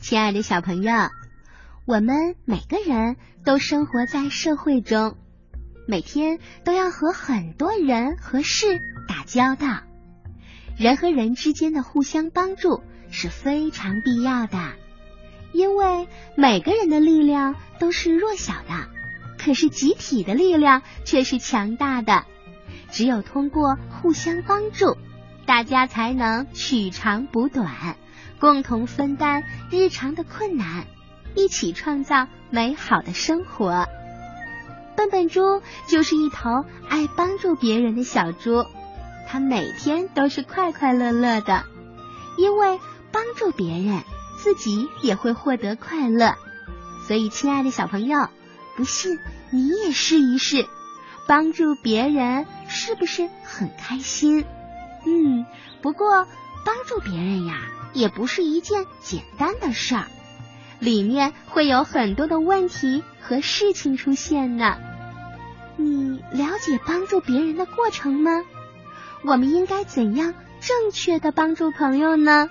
亲爱的小朋友，我们每个人都生活在社会中，每天都要和很多人和事打交道。人和人之间的互相帮助是非常必要的，因为每个人的力量都是弱小的，可是集体的力量却是强大的。只有通过互相帮助，大家才能取长补短。共同分担日常的困难，一起创造美好的生活。笨笨猪就是一头爱帮助别人的小猪，它每天都是快快乐乐的，因为帮助别人，自己也会获得快乐。所以，亲爱的小朋友，不信你也试一试，帮助别人是不是很开心？嗯，不过帮助别人呀。也不是一件简单的事儿，里面会有很多的问题和事情出现呢。你了解帮助别人的过程吗？我们应该怎样正确的帮助朋友呢？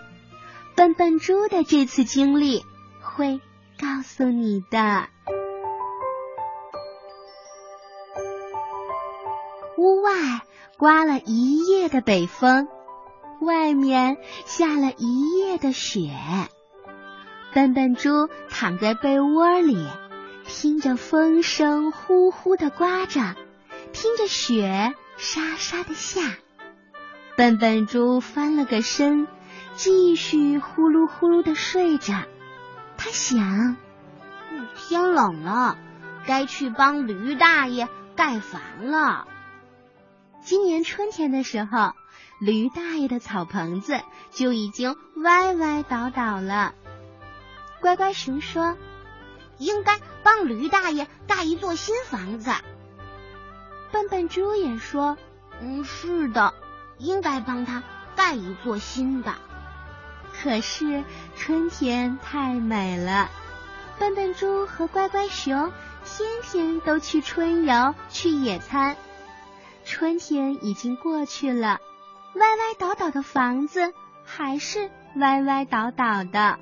笨笨猪的这次经历会告诉你的。屋外刮了一夜的北风。外面下了一夜的雪，笨笨猪躺在被窝里，听着风声呼呼的刮着，听着雪沙沙的下。笨笨猪翻了个身，继续呼噜呼噜的睡着。他想，天冷了，该去帮驴大爷盖房了。今年春天的时候。驴大爷的草棚子就已经歪歪倒倒了。乖乖熊说：“应该帮驴大爷盖一座新房子。”笨笨猪也说：“嗯，是的，应该帮他盖一座新的。”可是春天太美了，笨笨猪和乖乖熊天天都去春游、去野餐。春天已经过去了。歪歪倒倒的房子还是歪歪倒倒的。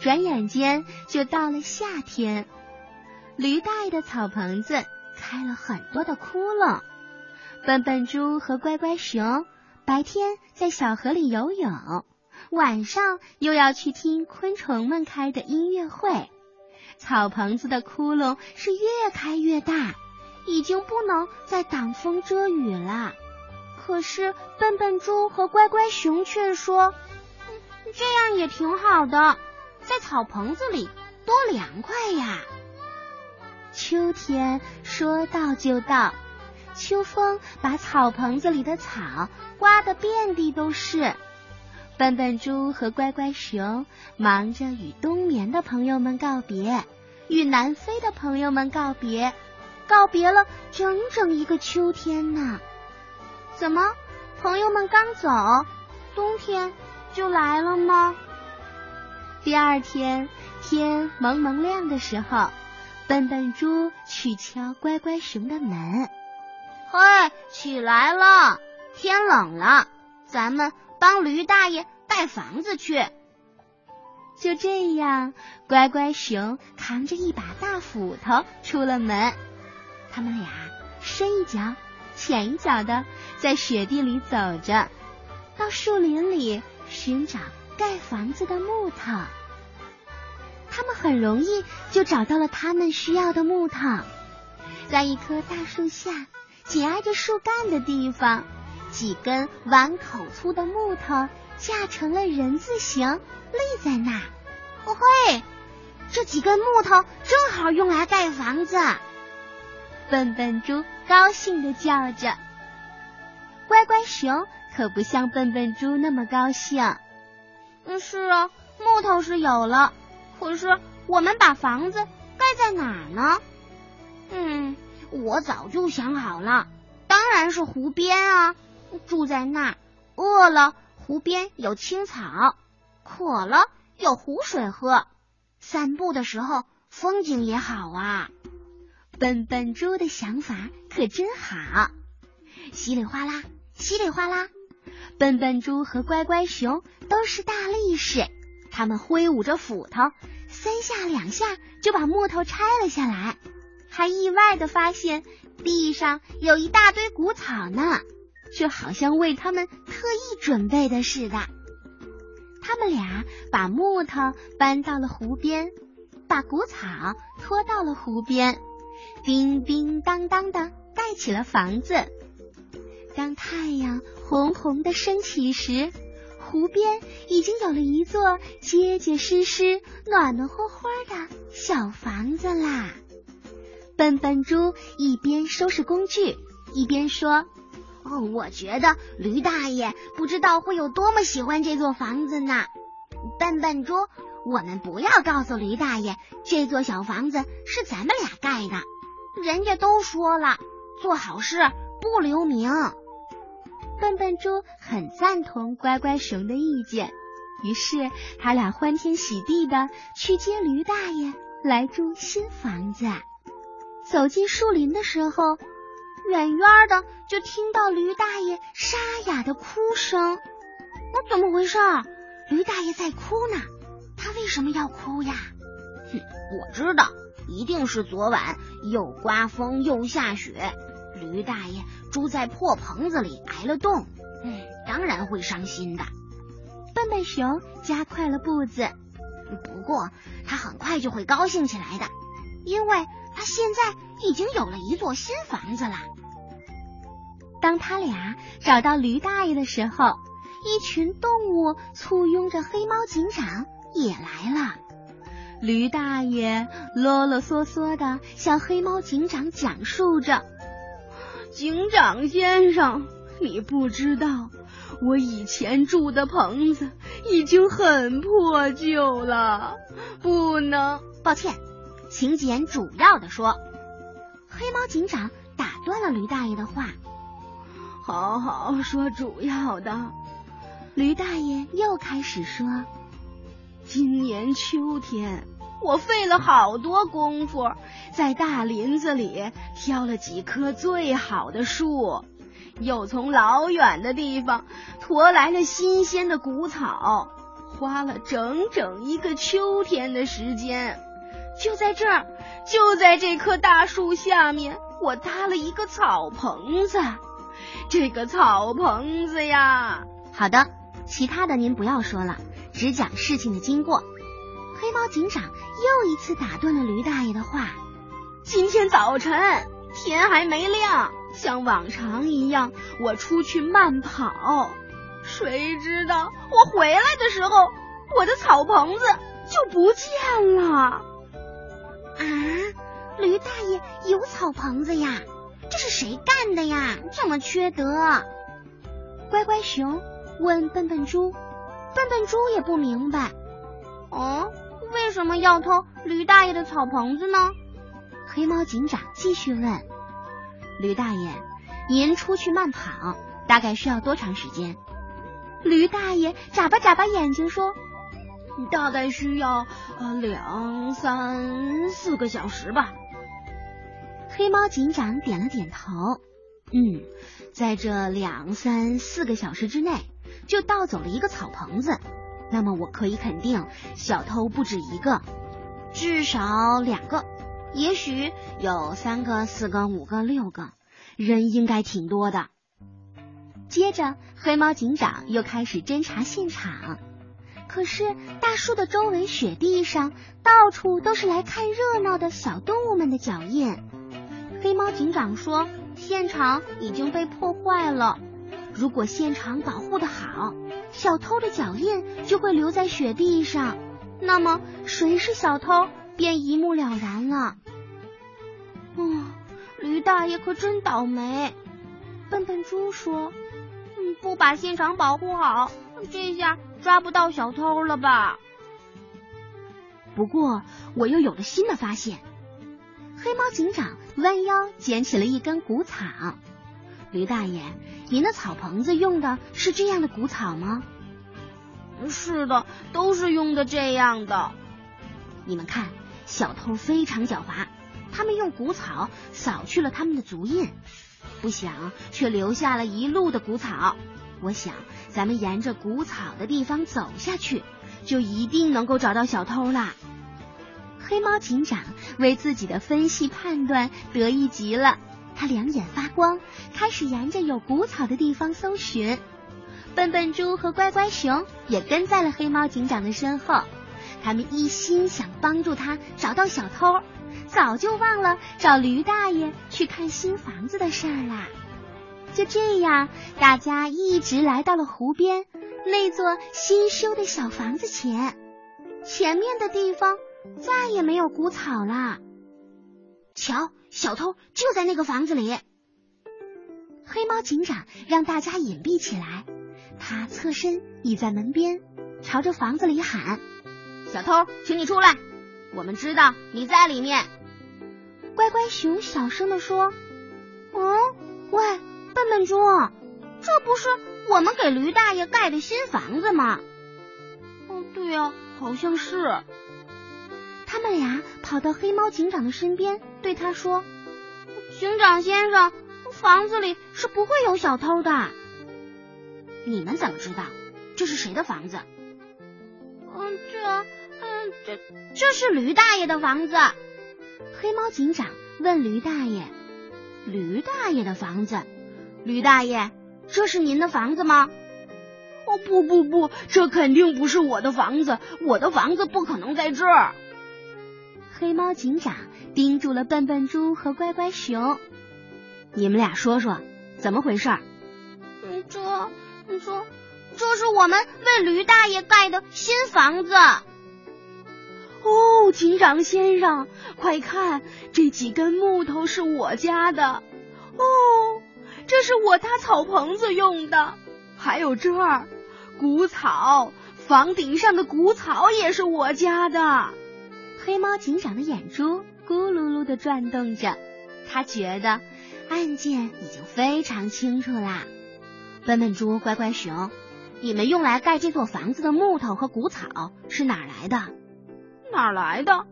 转眼间就到了夏天，驴大爷的草棚子开了很多的窟窿。笨笨猪和乖乖熊白天在小河里游泳，晚上又要去听昆虫们开的音乐会。草棚子的窟窿是越开越大，已经不能再挡风遮雨了。可是笨笨猪和乖乖熊却说：“这样也挺好的，在草棚子里多凉快呀！”秋天说到就到，秋风把草棚子里的草刮得遍地都是。笨笨猪和乖乖熊忙着与冬眠的朋友们告别，与南飞的朋友们告别，告别了整整一个秋天呢。怎么，朋友们刚走，冬天就来了吗？第二天天蒙蒙亮的时候，笨笨猪去敲乖乖熊的门。嘿，起来了，天冷了，咱们帮驴大爷盖房子去。就这样，乖乖熊扛着一把大斧头出了门，他们俩深一脚。浅一脚的在雪地里走着，到树林里寻找盖房子的木头。他们很容易就找到了他们需要的木头，在一棵大树下，紧挨着树干的地方，几根碗口粗的木头架成了人字形，立在那。哦嘿，这几根木头正好用来盖房子。笨笨猪高兴的叫着，乖乖熊可不像笨笨猪那么高兴。嗯，是啊，木头是有了，可是我们把房子盖在哪儿呢？嗯，我早就想好了，当然是湖边啊！住在那儿，饿了湖边有青草，渴了有湖水喝，散步的时候风景也好啊。笨笨猪的想法可真好，稀里哗啦，稀里哗啦。笨笨猪和乖乖熊都是大力士，他们挥舞着斧头，三下两下就把木头拆了下来，还意外的发现地上有一大堆谷草呢，就好像为他们特意准备的似的。他们俩把木头搬到了湖边，把谷草拖到了湖边，叮叮当当的盖起了房子。当太阳红红的升起时，湖边已经有了一座结结实实、暖暖和和的小房子啦。笨笨猪一边收拾工具，一边说：“哦，我觉得驴大爷不知道会有多么喜欢这座房子呢。”笨笨猪，我们不要告诉驴大爷这座小房子是咱们俩盖的，人家都说了，做好事不留名。笨笨猪很赞同乖乖熊的意见，于是他俩欢天喜地的去接驴大爷来住新房子。走进树林的时候，远远的就听到驴大爷沙哑的哭声。那怎么回事？驴大爷在哭呢？他为什么要哭呀？哼，我知道，一定是昨晚又刮风又下雪。驴大爷住在破棚子里挨了冻，嗯，当然会伤心的。笨笨熊加快了步子，不过他很快就会高兴起来的，因为他现在已经有了一座新房子了。当他俩找到驴大爷的时候，一群动物簇拥着黑猫警长也来了。驴大爷啰啰嗦嗦的向黑猫警长讲述着。警长先生，你不知道，我以前住的棚子已经很破旧了，不能。抱歉，请简主要的说。黑猫警长打断了驴大爷的话。好好说主要的。驴大爷又开始说：今年秋天。我费了好多功夫，在大林子里挑了几棵最好的树，又从老远的地方驮来了新鲜的谷草，花了整整一个秋天的时间。就在这儿，就在这棵大树下面，我搭了一个草棚子。这个草棚子呀，好的，其他的您不要说了，只讲事情的经过。黑猫警长又一次打断了驴大爷的话。今天早晨天还没亮，像往常一样，我出去慢跑。谁知道我回来的时候，我的草棚子就不见了。啊，驴大爷有草棚子呀？这是谁干的呀？这么缺德！乖乖熊问笨笨猪，笨笨猪也不明白。哦。为什么要偷驴大爷的草棚子呢？黑猫警长继续问驴大爷：“您出去慢跑大概需要多长时间？”驴大爷眨巴眨巴眼睛说：“大概需要呃两三四个小时吧。”黑猫警长点了点头：“嗯，在这两三四个小时之内就盗走了一个草棚子。”那么我可以肯定，小偷不止一个，至少两个，也许有三个、四个、五个、六个，人应该挺多的。接着，黑猫警长又开始侦查现场，可是大树的周围雪地上到处都是来看热闹的小动物们的脚印。黑猫警长说，现场已经被破坏了。如果现场保护的好，小偷的脚印就会留在雪地上，那么谁是小偷便一目了然了。哦，驴大爷可真倒霉！笨笨猪说：“嗯，不把现场保护好，这下抓不到小偷了吧？”不过我又有了新的发现。黑猫警长弯腰捡起了一根谷草。驴大爷，您的草棚子用的是这样的谷草吗？是的，都是用的这样的。你们看，小偷非常狡猾，他们用谷草扫去了他们的足印，不想却留下了一路的谷草。我想，咱们沿着谷草的地方走下去，就一定能够找到小偷啦。黑猫警长为自己的分析判断得意极了，他两眼发光，开始沿着有谷草的地方搜寻。笨笨猪和乖乖熊也跟在了黑猫警长的身后，他们一心想帮助他找到小偷，早就忘了找驴大爷去看新房子的事儿啦。就这样，大家一直来到了湖边那座新修的小房子前，前面的地方再也没有谷草了。瞧，小偷就在那个房子里。黑猫警长让大家隐蔽起来。他侧身倚在门边，朝着房子里喊：“小偷，请你出来！我们知道你在里面。”乖乖熊小声的说：“嗯，喂，笨笨猪，这不是我们给驴大爷盖的新房子吗？”“哦，对呀，好像是。”他们俩跑到黑猫警长的身边，对他说：“警长先生，房子里是不会有小偷的。”你们怎么知道这是谁的房子？嗯，这，啊，这这是驴大爷的房子。黑猫警长问驴大爷：“驴大爷的房子？驴大爷，这是您的房子吗？”哦，不不不，这肯定不是我的房子，我的房子不可能在这儿。黑猫警长盯住了笨笨猪和乖乖熊，你们俩说说怎么回事？嗯，这。说，这是我们为驴大爷盖的新房子。哦，警长先生，快看，这几根木头是我家的。哦，这是我搭草棚子用的。还有这儿，谷草，房顶上的谷草也是我家的。黑猫警长的眼珠咕噜噜的转动着，他觉得案件已经非常清楚啦。笨笨猪、乖乖熊，你们用来盖这座房子的木头和谷草是哪来的？哪来的？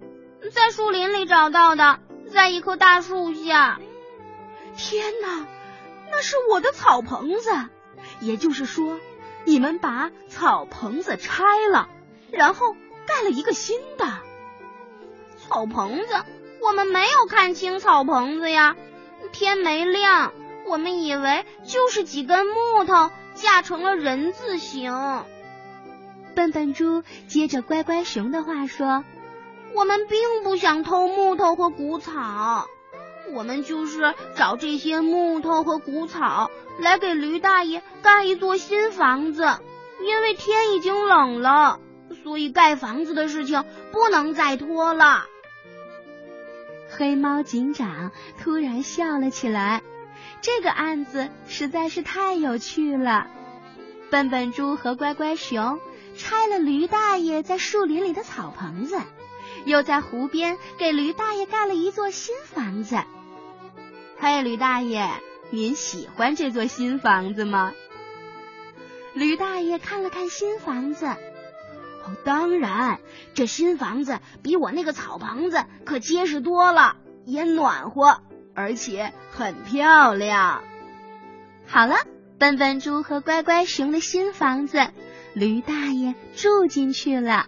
在树林里找到的，在一棵大树下。天哪，那是我的草棚子！也就是说，你们把草棚子拆了，然后盖了一个新的草棚子。我们没有看清草棚子呀，天没亮。我们以为就是几根木头架成了人字形。笨笨猪接着乖乖熊的话说：“我们并不想偷木头和谷草，我们就是找这些木头和谷草来给驴大爷盖一座新房子。因为天已经冷了，所以盖房子的事情不能再拖了。”黑猫警长突然笑了起来。这个案子实在是太有趣了。笨笨猪和乖乖熊拆了驴大爷在树林里的草棚子，又在湖边给驴大爷盖了一座新房子。嘿，驴大爷，您喜欢这座新房子吗？驴大爷看了看新房子，哦，当然，这新房子比我那个草棚子可结实多了，也暖和。而且很漂亮。好了，笨笨猪和乖乖熊的新房子，驴大爷住进去了。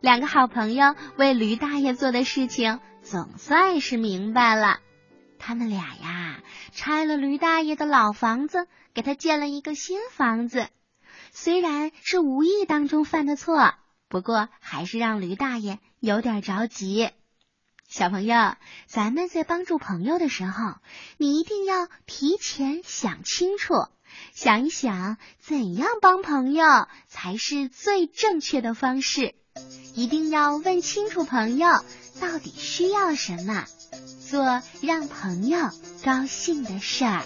两个好朋友为驴大爷做的事情总算是明白了。他们俩呀，拆了驴大爷的老房子，给他建了一个新房子。虽然是无意当中犯的错，不过还是让驴大爷有点着急。小朋友，咱们在帮助朋友的时候，你一定要提前想清楚，想一想怎样帮朋友才是最正确的方式。一定要问清楚朋友到底需要什么，做让朋友高兴的事儿。